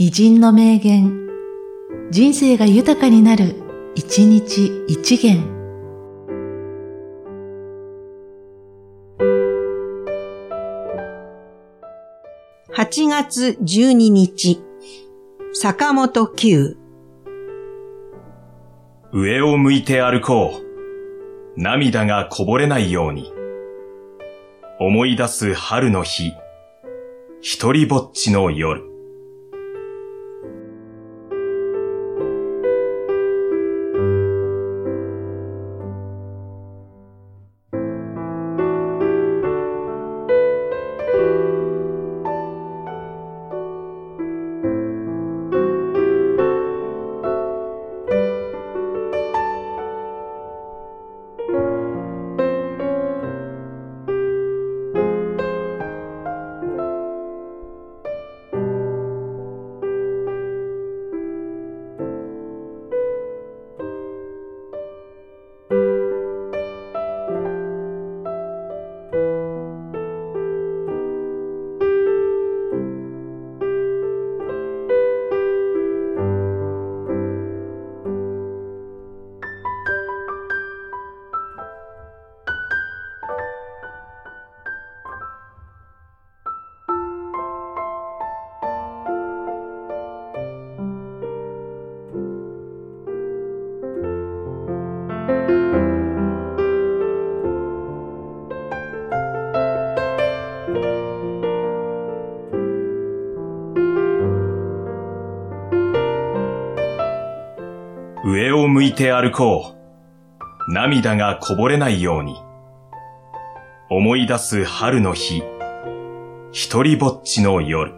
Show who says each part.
Speaker 1: 偉人の名言、人生が豊かになる、一日一元。
Speaker 2: 8月12日、坂本九。
Speaker 3: 上を向いて歩こう。涙がこぼれないように。思い出す春の日。一人ぼっちの夜。上を向いて歩こう。涙がこぼれないように。思い出す春の日。一人ぼっちの夜。